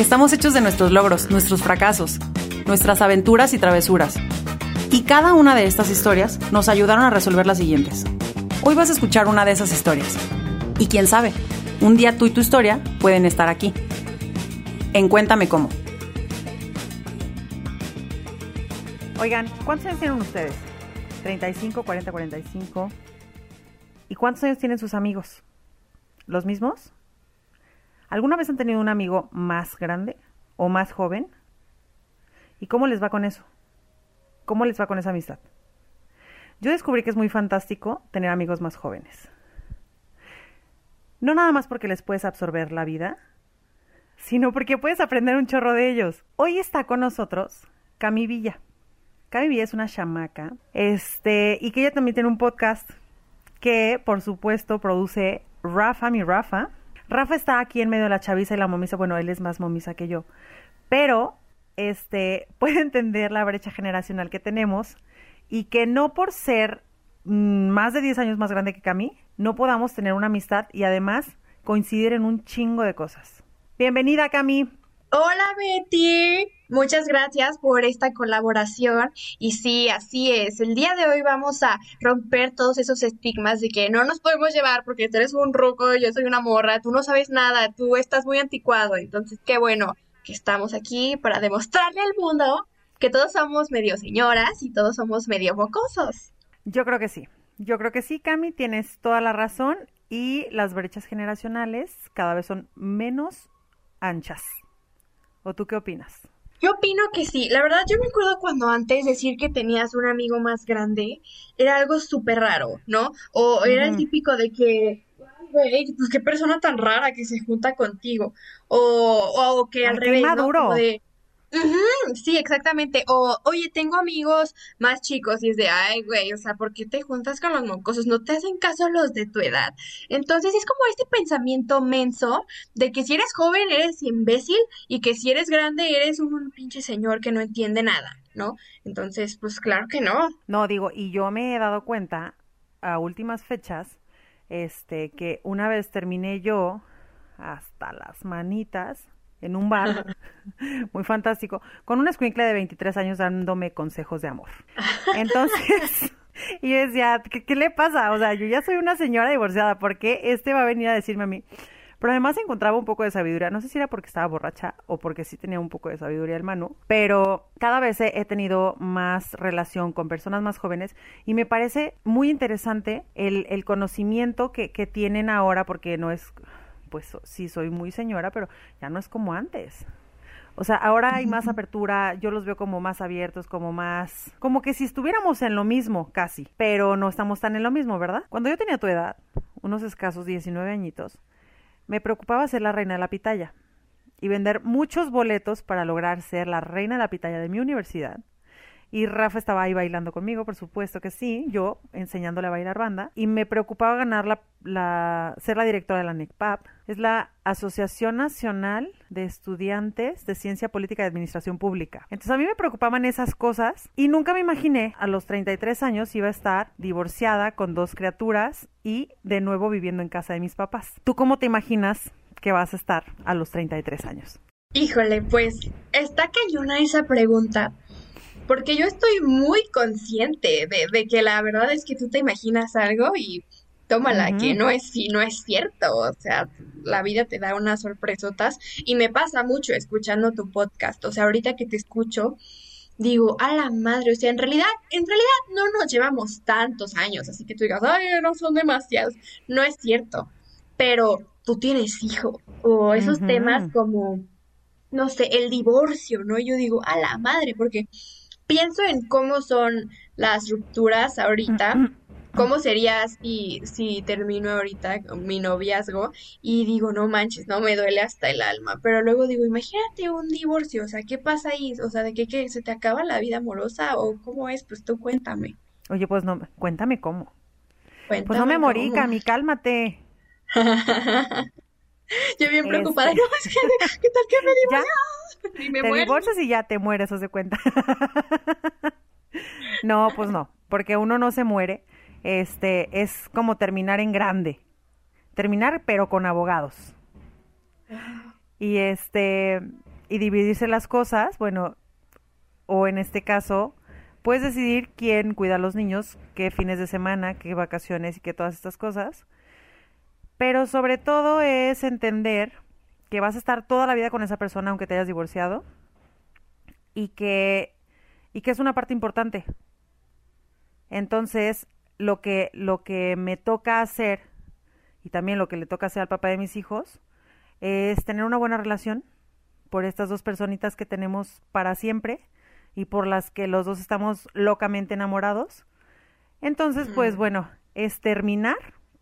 Estamos hechos de nuestros logros, nuestros fracasos, nuestras aventuras y travesuras. Y cada una de estas historias nos ayudaron a resolver las siguientes. Hoy vas a escuchar una de esas historias. Y quién sabe, un día tú y tu historia pueden estar aquí. En Cuéntame cómo. Oigan, ¿cuántos años tienen ustedes? 35, 40, 45. ¿Y cuántos años tienen sus amigos? ¿Los mismos? ¿Alguna vez han tenido un amigo más grande o más joven? ¿Y cómo les va con eso? ¿Cómo les va con esa amistad? Yo descubrí que es muy fantástico tener amigos más jóvenes. No nada más porque les puedes absorber la vida, sino porque puedes aprender un chorro de ellos. Hoy está con nosotros Cami Villa. Cami Villa es una chamaca, este, y que ella también tiene un podcast que, por supuesto, produce Rafa, mi Rafa, Rafa está aquí en medio de la chaviza y la momisa. Bueno, él es más momisa que yo. Pero, este, puede entender la brecha generacional que tenemos y que no por ser mm, más de 10 años más grande que Cami, no podamos tener una amistad y además coincidir en un chingo de cosas. Bienvenida, Cami. Hola Betty, muchas gracias por esta colaboración y sí, así es. El día de hoy vamos a romper todos esos estigmas de que no nos podemos llevar porque tú eres un ruco, yo soy una morra, tú no sabes nada, tú estás muy anticuado. Entonces, qué bueno que estamos aquí para demostrarle al mundo que todos somos medio señoras y todos somos medio bocosos. Yo creo que sí. Yo creo que sí, Cami, tienes toda la razón y las brechas generacionales cada vez son menos anchas. ¿O tú qué opinas? Yo opino que sí. La verdad, yo me acuerdo cuando antes decir que tenías un amigo más grande era algo súper raro, ¿no? O era el típico de que, güey, pues qué persona tan rara que se junta contigo. O, o que al revés, ¿no? de, sí, exactamente. O, oye, tengo amigos más chicos y es de, ay, güey, o sea, ¿por qué te juntas con los mocosos? No te hacen caso los de tu edad. Entonces es como este pensamiento menso de que si eres joven eres imbécil y que si eres grande eres un pinche señor que no entiende nada, ¿no? Entonces, pues claro que no. No, digo, y yo me he dado cuenta a últimas fechas, este, que una vez terminé yo hasta las manitas en un bar, muy fantástico, con un escuincle de 23 años dándome consejos de amor. Entonces, y decía, ¿qué, ¿qué, le pasa? O sea, yo ya soy una señora divorciada, ¿por qué este va a venir a decirme a mí? Pero además encontraba un poco de sabiduría, no sé si era porque estaba borracha o porque sí tenía un poco de sabiduría el mano, pero cada vez he tenido más relación con personas más jóvenes y me parece muy interesante el, el conocimiento que, que tienen ahora, porque no es pues sí soy muy señora, pero ya no es como antes. O sea, ahora hay más apertura, yo los veo como más abiertos, como más, como que si estuviéramos en lo mismo, casi, pero no estamos tan en lo mismo, ¿verdad? Cuando yo tenía tu edad, unos escasos 19 añitos, me preocupaba ser la reina de la pitaya y vender muchos boletos para lograr ser la reina de la pitaya de mi universidad y Rafa estaba ahí bailando conmigo, por supuesto que sí, yo enseñándole a bailar banda. Y me preocupaba ganar la, la ser la directora de la NECPAP. Es la Asociación Nacional de Estudiantes de Ciencia Política y Administración Pública. Entonces a mí me preocupaban esas cosas y nunca me imaginé a los 33 años iba a estar divorciada con dos criaturas y de nuevo viviendo en casa de mis papás. ¿Tú cómo te imaginas que vas a estar a los 33 años? Híjole, pues está cañona esa pregunta, porque yo estoy muy consciente de, que la verdad es que tú te imaginas algo y tómala, que no es, no es cierto, o sea, la vida te da unas sorpresotas y me pasa mucho escuchando tu podcast, o sea, ahorita que te escucho, digo, a la madre, o sea, en realidad, en realidad no nos llevamos tantos años, así que tú digas, ay, no son demasiados, no es cierto, pero tú tienes hijo, o esos temas como, no sé, el divorcio, ¿no? Yo digo, a la madre, porque pienso en cómo son las rupturas ahorita ¿cómo sería si, si termino ahorita mi noviazgo y digo, no manches, no me duele hasta el alma? Pero luego digo, imagínate un divorcio, o sea, ¿qué pasa ahí? O sea, ¿de qué, qué se te acaba la vida amorosa o cómo es? Pues tú cuéntame. Oye, pues no, cuéntame cómo. pues no me morí, Cami, cálmate. Yo bien preocupada, este. no, es que, ¿qué tal que me divorcio? Y me te divorcias y ya te mueres, os de cuenta. no, pues no, porque uno no se muere, este, es como terminar en grande. Terminar, pero con abogados. Y este, y dividirse las cosas, bueno, o en este caso, puedes decidir quién cuida a los niños, qué fines de semana, qué vacaciones y qué todas estas cosas. Pero sobre todo es entender que vas a estar toda la vida con esa persona aunque te hayas divorciado y que y que es una parte importante. Entonces, lo que, lo que me toca hacer, y también lo que le toca hacer al papá de mis hijos, es tener una buena relación por estas dos personitas que tenemos para siempre y por las que los dos estamos locamente enamorados. Entonces, pues bueno, es terminar,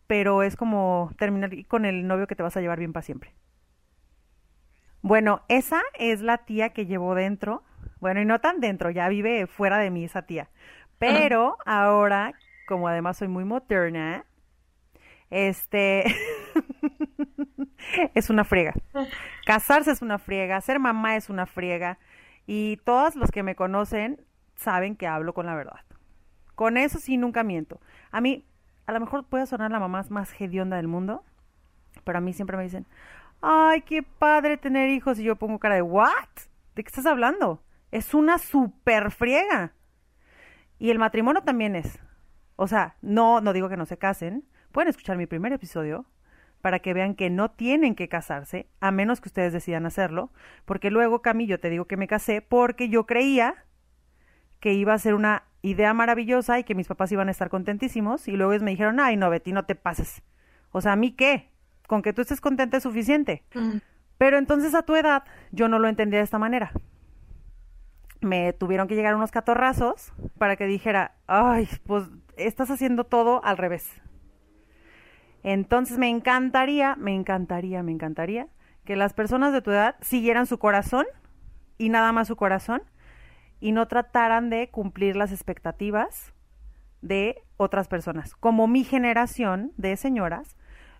pero es como terminar con el novio que te vas a llevar bien para siempre. Bueno, esa es la tía que llevo dentro. Bueno, y no tan dentro, ya vive fuera de mí esa tía. Pero ahora como además soy muy moderna, este es una friega. Casarse es una friega, ser mamá es una friega y todos los que me conocen saben que hablo con la verdad. Con eso sí nunca miento. A mí a lo mejor puede sonar la mamá más hedionda del mundo, pero a mí siempre me dicen, "Ay, qué padre tener hijos" y yo pongo cara de, "¿What? ¿De qué estás hablando?" Es una super friega. Y el matrimonio también es. O sea, no, no digo que no se casen. Pueden escuchar mi primer episodio para que vean que no tienen que casarse, a menos que ustedes decidan hacerlo, porque luego, Camillo, te digo que me casé porque yo creía que iba a ser una idea maravillosa y que mis papás iban a estar contentísimos, y luego ellos me dijeron, ay, no, Betty, no te pases. O sea, ¿a mí qué? Con que tú estés contenta es suficiente. Pero entonces a tu edad yo no lo entendía de esta manera me tuvieron que llegar unos catorrazos para que dijera, ay, pues estás haciendo todo al revés. Entonces me encantaría, me encantaría, me encantaría que las personas de tu edad siguieran su corazón y nada más su corazón y no trataran de cumplir las expectativas de otras personas, como mi generación de señoras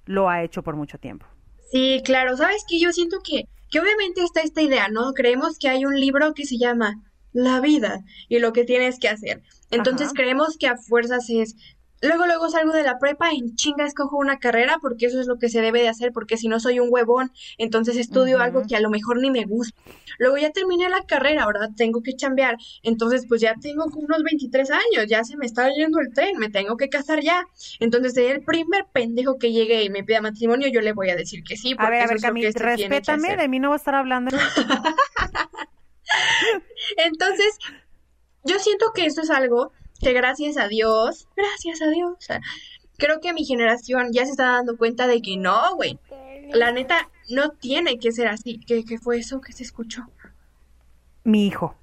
lo ha hecho por mucho tiempo. Sí, claro, sabes que yo siento que, que obviamente está esta idea, ¿no? Creemos que hay un libro que se llama la vida y lo que tienes que hacer. Entonces creemos que a fuerzas es Luego, luego salgo de la prepa y en chinga escojo una carrera porque eso es lo que se debe de hacer, porque si no soy un huevón, entonces estudio algo que a lo mejor ni me gusta. Luego ya terminé la carrera, ¿verdad? Tengo que chambear, entonces pues ya tengo unos 23 años, ya se me está yendo el tren, me tengo que casar ya. Entonces el primer pendejo que llegue y me pida matrimonio, yo le voy a decir que sí. Porque a ver, a ver, Camille, respétame, de mí no va a estar hablando. Entonces, yo siento que esto es algo que gracias a Dios, gracias a Dios, creo que mi generación ya se está dando cuenta de que no, güey. La neta, no tiene que ser así. ¿Qué, qué fue eso que se escuchó? Mi hijo.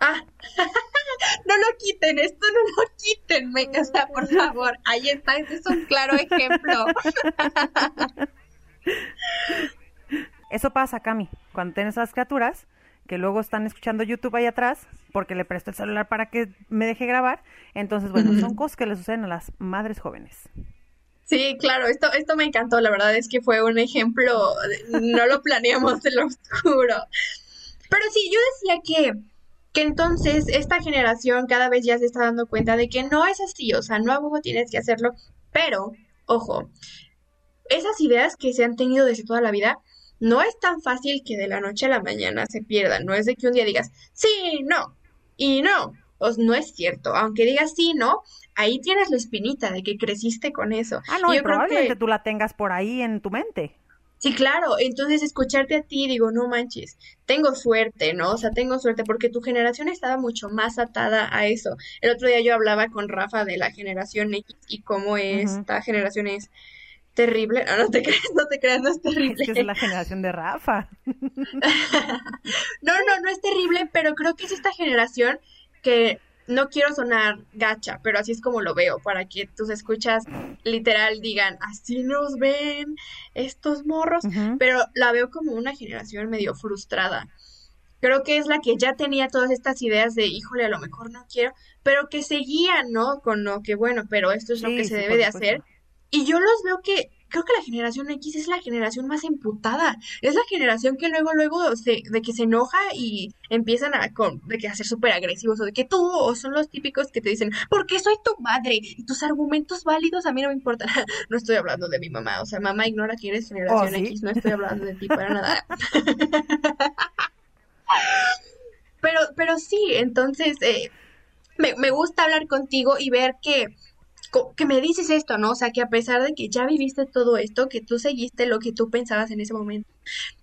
Ah, no lo quiten, esto no lo quiten, me o por favor. Ahí está, ese es un claro ejemplo. Eso pasa, Cami, cuando tienes las criaturas que luego están escuchando YouTube ahí atrás, porque le presto el celular para que me deje grabar. Entonces, bueno, son cosas que le suceden a las madres jóvenes. Sí, claro, esto, esto me encantó, la verdad es que fue un ejemplo, no lo planeamos, te lo juro. Pero sí, yo decía que, que entonces esta generación cada vez ya se está dando cuenta de que no es así, o sea, no a tienes que hacerlo, pero, ojo, esas ideas que se han tenido desde toda la vida, no es tan fácil que de la noche a la mañana se pierdan. No es de que un día digas, sí, no, y no. Pues no es cierto. Aunque digas sí, no, ahí tienes la espinita de que creciste con eso. Ah, no, y probablemente tú la tengas por ahí en tu mente. Sí, claro. Entonces, escucharte a ti, digo, no manches, tengo suerte, ¿no? O sea, tengo suerte porque tu generación estaba mucho más atada a eso. El otro día yo hablaba con Rafa de la generación X y cómo esta generación es terrible. No, no te creas, no te creas, no es terrible. Es que es la generación de Rafa. no, no, no es terrible, pero creo que es esta generación que no quiero sonar gacha, pero así es como lo veo, para que tus escuchas literal digan, así nos ven estos morros, pero la veo como una generación medio frustrada. Creo que es la que ya tenía todas estas ideas de, híjole, a lo mejor no quiero, pero que seguían, ¿no? Con lo que, bueno, pero esto es lo que se debe de hacer. Y yo los veo que creo que la generación X es la generación más emputada. Es la generación que luego, luego se, de que se enoja y empiezan a, con, de que a ser súper agresivos o de que tú, o son los típicos que te dicen, porque soy tu madre y tus argumentos válidos a mí no me importan. no estoy hablando de mi mamá, o sea, mamá ignora que eres generación oh, X, no estoy hablando de ti para nada. pero, pero sí, entonces, eh, me, me gusta hablar contigo y ver que que me dices esto, ¿no? O sea, que a pesar de que ya viviste todo esto, que tú seguiste lo que tú pensabas en ese momento,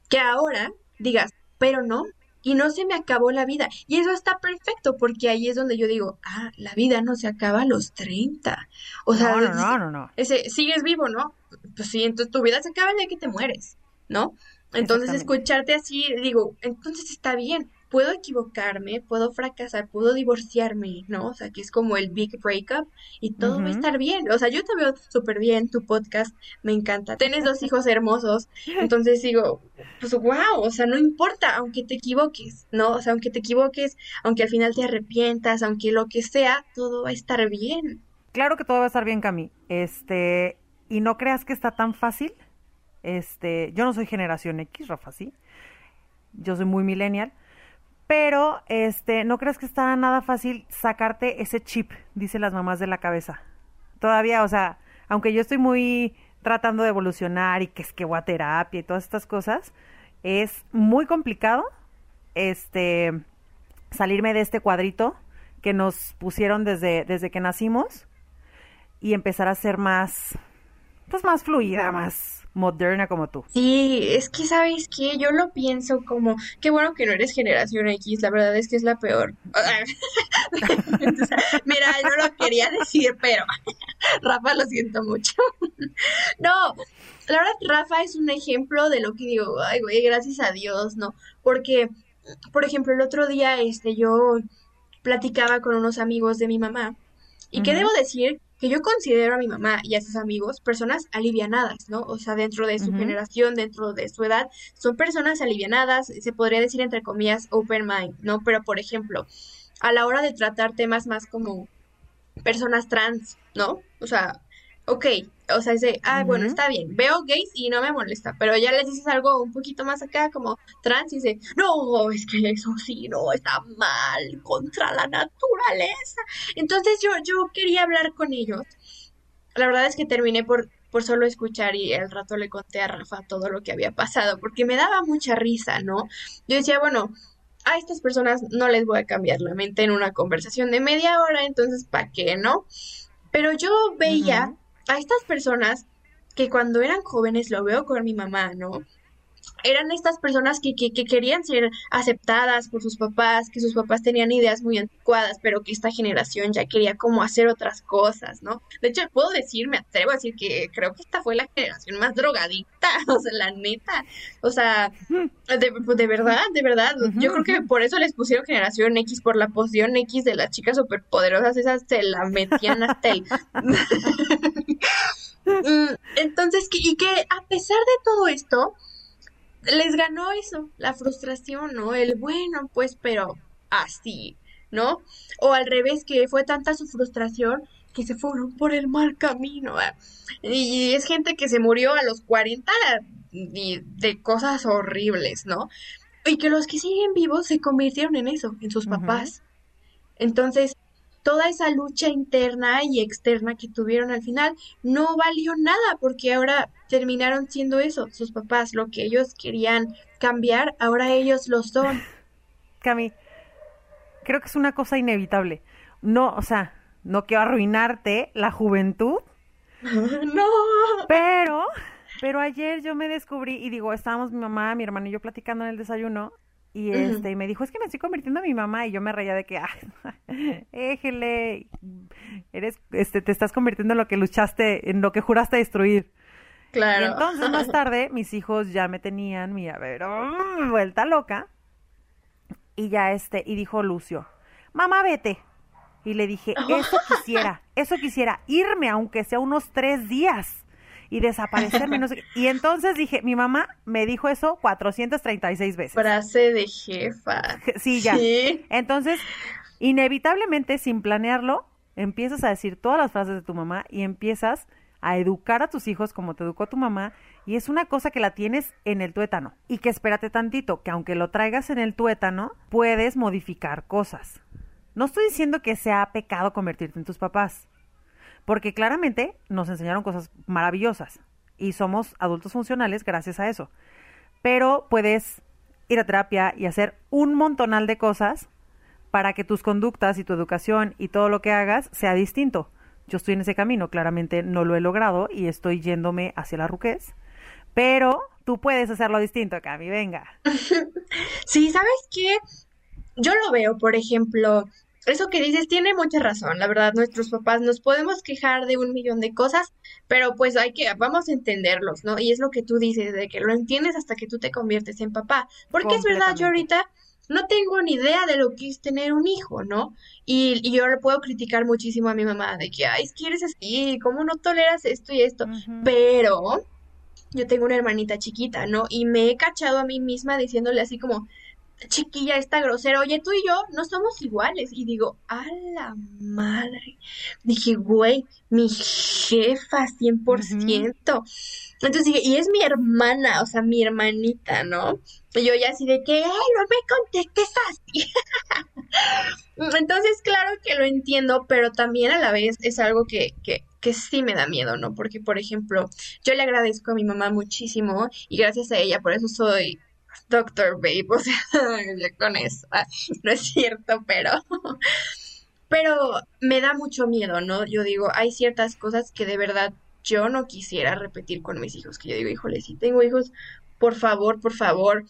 que ahora digas, pero no, y no se me acabó la vida. Y eso está perfecto, porque ahí es donde yo digo, ah, la vida no se acaba a los 30. O sea, no, no, no, no, Ese, sigues vivo, ¿no? Pues sí, entonces tu vida se acaba el día que te mueres, ¿no? Entonces escucharte así, digo, entonces está bien puedo equivocarme, puedo fracasar, puedo divorciarme, ¿no? O sea, que es como el big breakup y todo va a estar bien. O sea, yo te veo súper bien, tu podcast me encanta. Tienes dos hijos hermosos, entonces digo, pues wow, o sea, no importa, aunque te equivoques, ¿no? O sea, aunque te equivoques, aunque al final te arrepientas, aunque lo que sea, todo va a estar bien. Claro que todo va a estar bien, Cami. Este, y no creas que está tan fácil. Este, yo no soy generación X, Rafa, sí. Yo soy muy millennial. Pero, este, no crees que está nada fácil sacarte ese chip, dice las mamás de la cabeza. Todavía, o sea, aunque yo estoy muy tratando de evolucionar y que es que voy a terapia y todas estas cosas, es muy complicado, este, salirme de este cuadrito que nos pusieron desde, desde que nacimos y empezar a ser más, pues más fluida, más, moderna como tú. Sí, es que sabes que yo lo pienso como, qué bueno que no eres generación X, la verdad es que es la peor. Mira, no lo quería decir, pero Rafa lo siento mucho. no, la verdad Rafa es un ejemplo de lo que digo, ay güey, gracias a Dios, ¿no? Porque, por ejemplo, el otro día, este, yo platicaba con unos amigos de mi mamá. Y qué debo decir que yo considero a mi mamá y a sus amigos personas alivianadas, ¿no? O sea, dentro de su generación, dentro de su edad, son personas alivianadas, se podría decir entre comillas open mind, ¿no? Pero por ejemplo, a la hora de tratar temas más como personas trans, ¿no? O sea, ok, o sea, dice, ah, bueno, está bien, veo gays y no me molesta, pero ya les dices algo un poquito más acá, como trans, y dice, no, es que eso sí, no, está mal, contra la naturaleza. Entonces yo, yo quería hablar con ellos. La verdad es que terminé por, por solo escuchar y el rato le conté a Rafa todo lo que había pasado, porque me daba mucha risa, ¿no? Yo decía, bueno, a estas personas no les voy a cambiar la mente en una conversación de media hora, entonces, ¿para qué, no? Pero yo veía a estas personas que cuando eran jóvenes, lo veo con mi mamá, ¿no? eran estas personas que, que, querían ser aceptadas por sus papás, que sus papás tenían ideas muy anticuadas, pero que esta generación ya quería como hacer otras cosas, ¿no? De hecho, puedo decir, me atrevo a decir que creo que esta fue la generación más drogadicta, o sea, la neta, o sea, de, de verdad, de verdad, yo creo que por eso les pusieron generación X, por la poción X de las chicas superpoderosas, esas se la metían hasta el... Mm, entonces, y que a pesar de todo esto, les ganó eso, la frustración, ¿no? El bueno, pues, pero así, ¿no? O al revés, que fue tanta su frustración que se fueron por el mal camino. Y es gente que se murió a los 40 y de cosas horribles, ¿no? Y que los que siguen vivos se convirtieron en eso, en sus papás. Entonces, toda esa lucha interna y externa que tuvieron al final no valió nada porque ahora terminaron siendo eso, sus papás, lo que ellos querían cambiar, ahora ellos lo son. Cami, creo que es una cosa inevitable. No, o sea, no quiero arruinarte la juventud. no. Pero, pero ayer yo me descubrí y digo, estábamos mi mamá, mi hermano y yo platicando en el desayuno y este, y me dijo, es que me estoy convirtiendo en mi mamá, y yo me reía de que, ah, éjele, eres, este, te estás convirtiendo en lo que luchaste, en lo que juraste destruir. Claro. Y entonces más tarde, mis hijos ya me tenían, mi, a ver, oh, vuelta loca, y ya este, y dijo Lucio, mamá, vete. Y le dije, eso quisiera, eso quisiera, irme aunque sea unos tres días y desaparecerme. No sé Y entonces dije, mi mamá me dijo eso 436 veces. Frase de jefa. Sí, ya. Entonces, inevitablemente, sin planearlo, empiezas a decir todas las frases de tu mamá y empiezas a educar a tus hijos como te educó tu mamá y es una cosa que la tienes en el tuétano y que espérate tantito, que aunque lo traigas en el tuétano, puedes modificar cosas. No estoy diciendo que sea pecado convertirte en tus papás, porque claramente nos enseñaron cosas maravillosas y somos adultos funcionales gracias a eso. Pero puedes ir a terapia y hacer un montonal de cosas para que tus conductas y tu educación y todo lo que hagas sea distinto. Yo estoy en ese camino, claramente no lo he logrado y estoy yéndome hacia la ruquez, pero tú puedes hacerlo distinto, Cami, venga. Sí, ¿sabes qué? Yo lo veo, por ejemplo, eso que dices tiene mucha razón, la verdad, nuestros papás nos podemos quejar de un millón de cosas, pero pues hay que, vamos a entenderlos, ¿no? Y es lo que tú dices, de que lo entiendes hasta que tú te conviertes en papá, porque es verdad, yo ahorita no tengo ni idea de lo que es tener un hijo, ¿no? Y, yo le puedo criticar muchísimo a mi mamá de que, ay, es que eres así, ¿cómo no toleras esto y esto? Pero yo tengo una hermanita chiquita, ¿no? Y me he cachado a mí misma diciéndole así como, chiquilla, esta grosera, oye, tú y yo no somos iguales. Y digo, a la madre. Dije, güey, mi jefa, 100%. Entonces dije, y es mi hermana, o sea, mi hermanita, ¿no? Y yo ya así de que, ay, no me contestes así. Entonces, claro que lo entiendo, pero también a la vez es algo que, que, que sí me da miedo, ¿no? Porque, por ejemplo, yo le agradezco a mi mamá muchísimo y gracias a ella, por eso soy Doctor Babe, o sea, con eso, ah, no es cierto, pero, pero me da mucho miedo, ¿no? Yo digo, hay ciertas cosas que de verdad yo no quisiera repetir con mis hijos, que yo digo, híjole, si tengo hijos, por favor, por favor,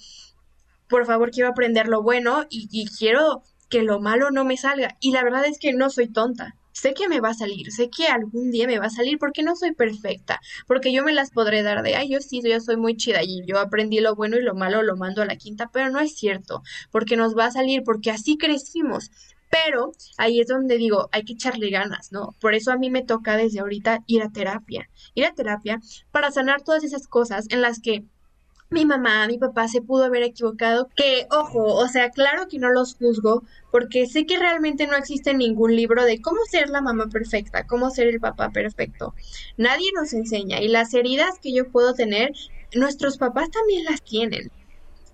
por favor, quiero aprender lo bueno y, y quiero que lo malo no me salga. Y la verdad es que no soy tonta sé que me va a salir, sé que algún día me va a salir porque no soy perfecta, porque yo me las podré dar de, ay, yo sí, yo soy muy chida y yo aprendí lo bueno y lo malo lo mando a la quinta, pero no es cierto, porque nos va a salir, porque así crecimos. Pero ahí es donde digo, hay que echarle ganas, ¿no? Por eso a mí me toca desde ahorita ir a terapia, ir a terapia para sanar todas esas cosas en las que mi mamá, mi papá se pudo haber equivocado, que ojo, o sea, claro que no los juzgo, porque sé que realmente no existe ningún libro de cómo ser la mamá perfecta, cómo ser el papá perfecto. Nadie nos enseña y las heridas que yo puedo tener, nuestros papás también las tienen.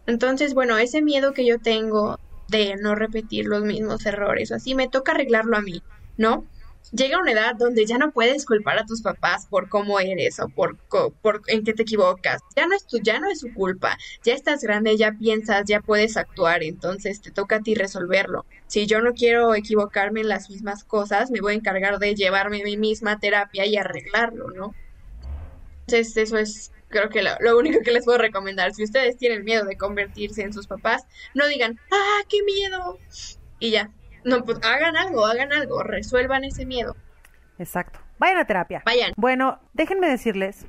Entonces, bueno, ese miedo que yo tengo de no repetir los mismos errores, así me toca arreglarlo a mí, ¿no? Llega una edad donde ya no puedes culpar a tus papás por cómo eres o por, por en qué te equivocas. Ya no es tu, ya no es su culpa. Ya estás grande, ya piensas, ya puedes actuar, entonces te toca a ti resolverlo. Si yo no quiero equivocarme en las mismas cosas, me voy a encargar de llevarme mi misma terapia y arreglarlo, ¿no? Entonces eso es creo que lo, lo, único que les puedo recomendar. Si ustedes tienen miedo de convertirse en sus papás, no digan, ah, qué miedo. Y ya, no, pues hagan algo, hagan algo, resuelvan ese miedo. Exacto. Vayan a terapia. Vayan. Bueno, déjenme decirles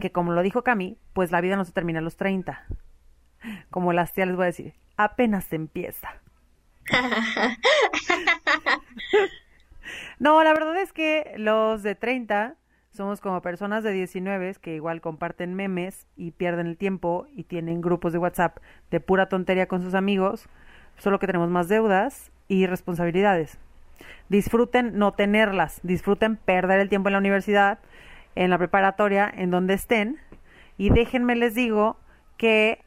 que como lo dijo Cami, pues la vida no se termina a los 30. Como las tías les voy a decir, apenas se empieza. no, la verdad es que los de 30 somos como personas de 19 que igual comparten memes y pierden el tiempo y tienen grupos de WhatsApp de pura tontería con sus amigos, solo que tenemos más deudas y responsabilidades. Disfruten no tenerlas, disfruten perder el tiempo en la universidad, en la preparatoria, en donde estén. Y déjenme les digo que,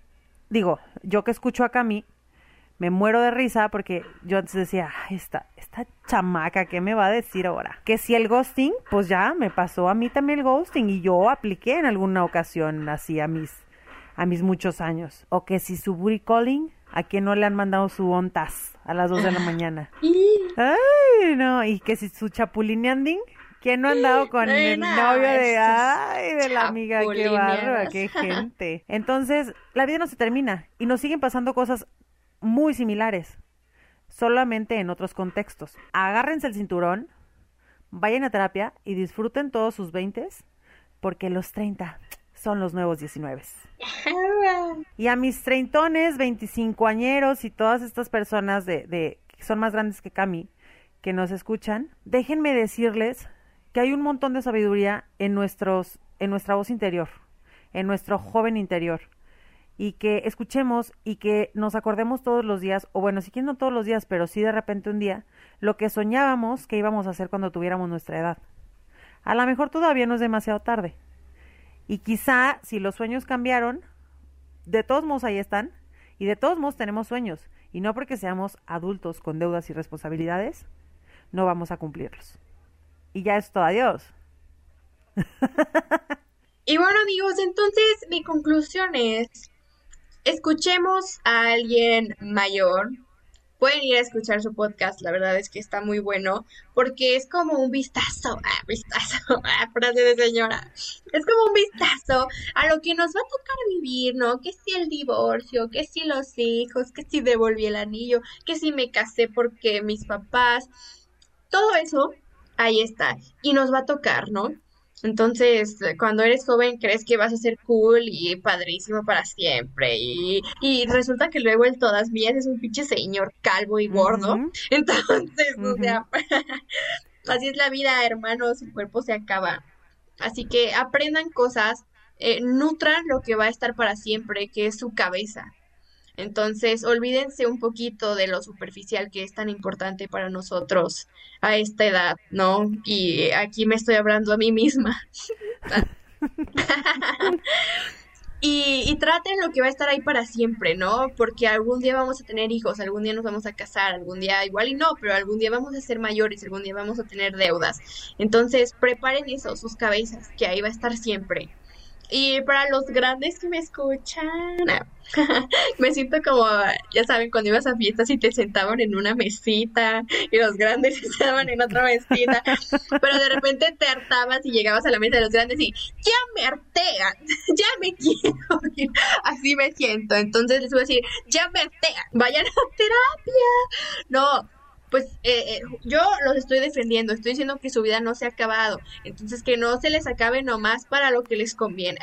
digo, yo que escucho a Cami, me muero de risa porque yo antes decía, esta, esta chamaca, ¿qué me va a decir ahora? Que si el ghosting, pues ya me pasó a mí también el ghosting y yo apliqué en alguna ocasión así a mis, a mis muchos años. O que si su booty calling, a quien no le han mandado su ontas a las 2 de la mañana. Ay, no, y que si su chapulineanding, ¿quién no ha andado con el novio de, ay, de la amiga? Qué barba, qué gente. Entonces, la vida no se termina y nos siguen pasando cosas muy similares, solamente en otros contextos. Agárrense el cinturón, vayan a terapia y disfruten todos sus veintes, porque los 30 son los nuevos 19. Y a mis treintones, veinticincoañeros y todas estas personas de, de, que son más grandes que Cami, que nos escuchan, déjenme decirles que hay un montón de sabiduría en nuestros en nuestra voz interior, en nuestro joven interior y que escuchemos y que nos acordemos todos los días, o bueno, si quieren no todos los días, pero sí de repente un día, lo que soñábamos que íbamos a hacer cuando tuviéramos nuestra edad. A lo mejor todavía no es demasiado tarde. Y quizá si los sueños cambiaron, de todos modos ahí están, y de todos modos tenemos sueños, y no porque seamos adultos con deudas y responsabilidades, no vamos a cumplirlos. Y ya es todo, adiós. Y bueno amigos, entonces mi conclusión es, escuchemos a alguien mayor. Pueden ir a escuchar su podcast, la verdad es que está muy bueno, porque es como un vistazo, ah, vistazo, ah, frase de señora, es como un vistazo a lo que nos va a tocar vivir, ¿no? Que si el divorcio, que si los hijos, que si devolví el anillo, que si me casé porque mis papás, todo eso, ahí está, y nos va a tocar, ¿no? Entonces, cuando eres joven crees que vas a ser cool y padrísimo para siempre. Y, y resulta que luego el todas mías es un pinche señor calvo y gordo. Entonces, o sea, así es la vida, hermanos, el cuerpo se acaba. Así que aprendan cosas, eh, nutran lo que va a estar para siempre, que es su cabeza. Entonces, olvídense un poquito de lo superficial que es tan importante para nosotros a esta edad, ¿no? Y aquí me estoy hablando a mí misma. y, y traten lo que va a estar ahí para siempre, ¿no? Porque algún día vamos a tener hijos, algún día nos vamos a casar, algún día igual y no, pero algún día vamos a ser mayores, algún día vamos a tener deudas. Entonces, preparen eso, sus cabezas, que ahí va a estar siempre. Y para los grandes que me escuchan, me siento como, ya saben, cuando ibas a fiestas y te sentaban en una mesita y los grandes estaban en otra mesita, pero de repente te hartabas y llegabas a la mesa de los grandes y ya me hartean, ya me quiero. Así me siento. Entonces les voy a decir, ya me hartean, vayan a terapia. No, pues eh, eh, yo los estoy defendiendo, estoy diciendo que su vida no se ha acabado, entonces que no se les acabe nomás para lo que les conviene.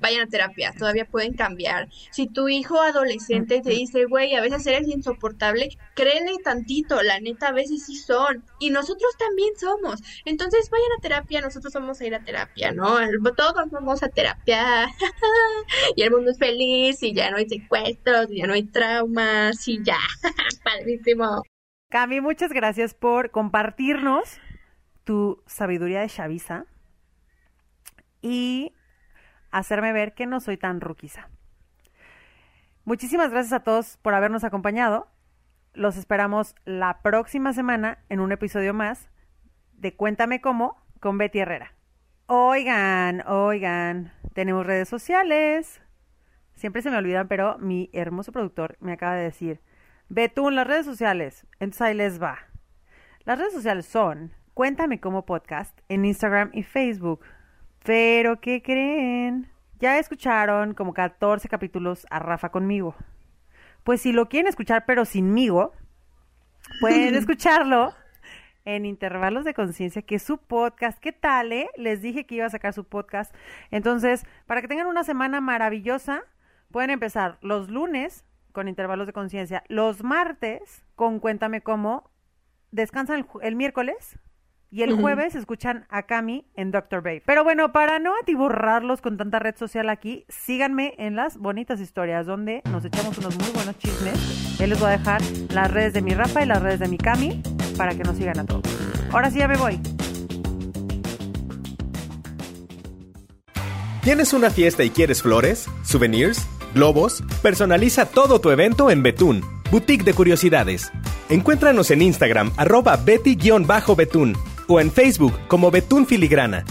Vayan a terapia, todavía pueden cambiar. Si tu hijo adolescente te dice, güey, a veces eres insoportable, créele tantito, la neta, a veces sí son. Y nosotros también somos. Entonces vayan a terapia, nosotros vamos a ir a terapia, ¿no? Todos vamos a terapia. y el mundo es feliz y ya no hay secuestros, ya no hay traumas y ya. Padrísimo. Cami, muchas gracias por compartirnos tu sabiduría de Chavisa y hacerme ver que no soy tan ruquiza. Muchísimas gracias a todos por habernos acompañado. Los esperamos la próxima semana en un episodio más de Cuéntame cómo con Betty Herrera. Oigan, oigan, tenemos redes sociales. Siempre se me olvidan, pero mi hermoso productor me acaba de decir, Ve tú en las redes sociales. Entonces ahí les va. Las redes sociales son Cuéntame como podcast en Instagram y Facebook. Pero, ¿qué creen? Ya escucharon como 14 capítulos a Rafa conmigo. Pues si lo quieren escuchar pero sinmigo, pueden escucharlo en Intervalos de Conciencia, que es su podcast. ¿Qué tal, eh? Les dije que iba a sacar su podcast. Entonces, para que tengan una semana maravillosa, pueden empezar los lunes con intervalos de conciencia. Los martes, con Cuéntame cómo, descansan el, miércoles y el jueves escuchan a Cami en Doctor Babe. Pero bueno, para no atiburrarlos con tanta red social aquí, síganme en las bonitas historias donde nos echamos unos muy buenos chismes. Él les voy a dejar las redes de mi Rafa y las redes de mi Cami para que nos sigan a todos. Ahora sí ya me voy. ¿Tienes una fiesta y quieres flores, souvenirs? Globos, personaliza todo tu evento en Betún, Boutique de Curiosidades. Encuéntranos en Instagram, arroba betty-betún, o en Facebook como Betún Filigrana.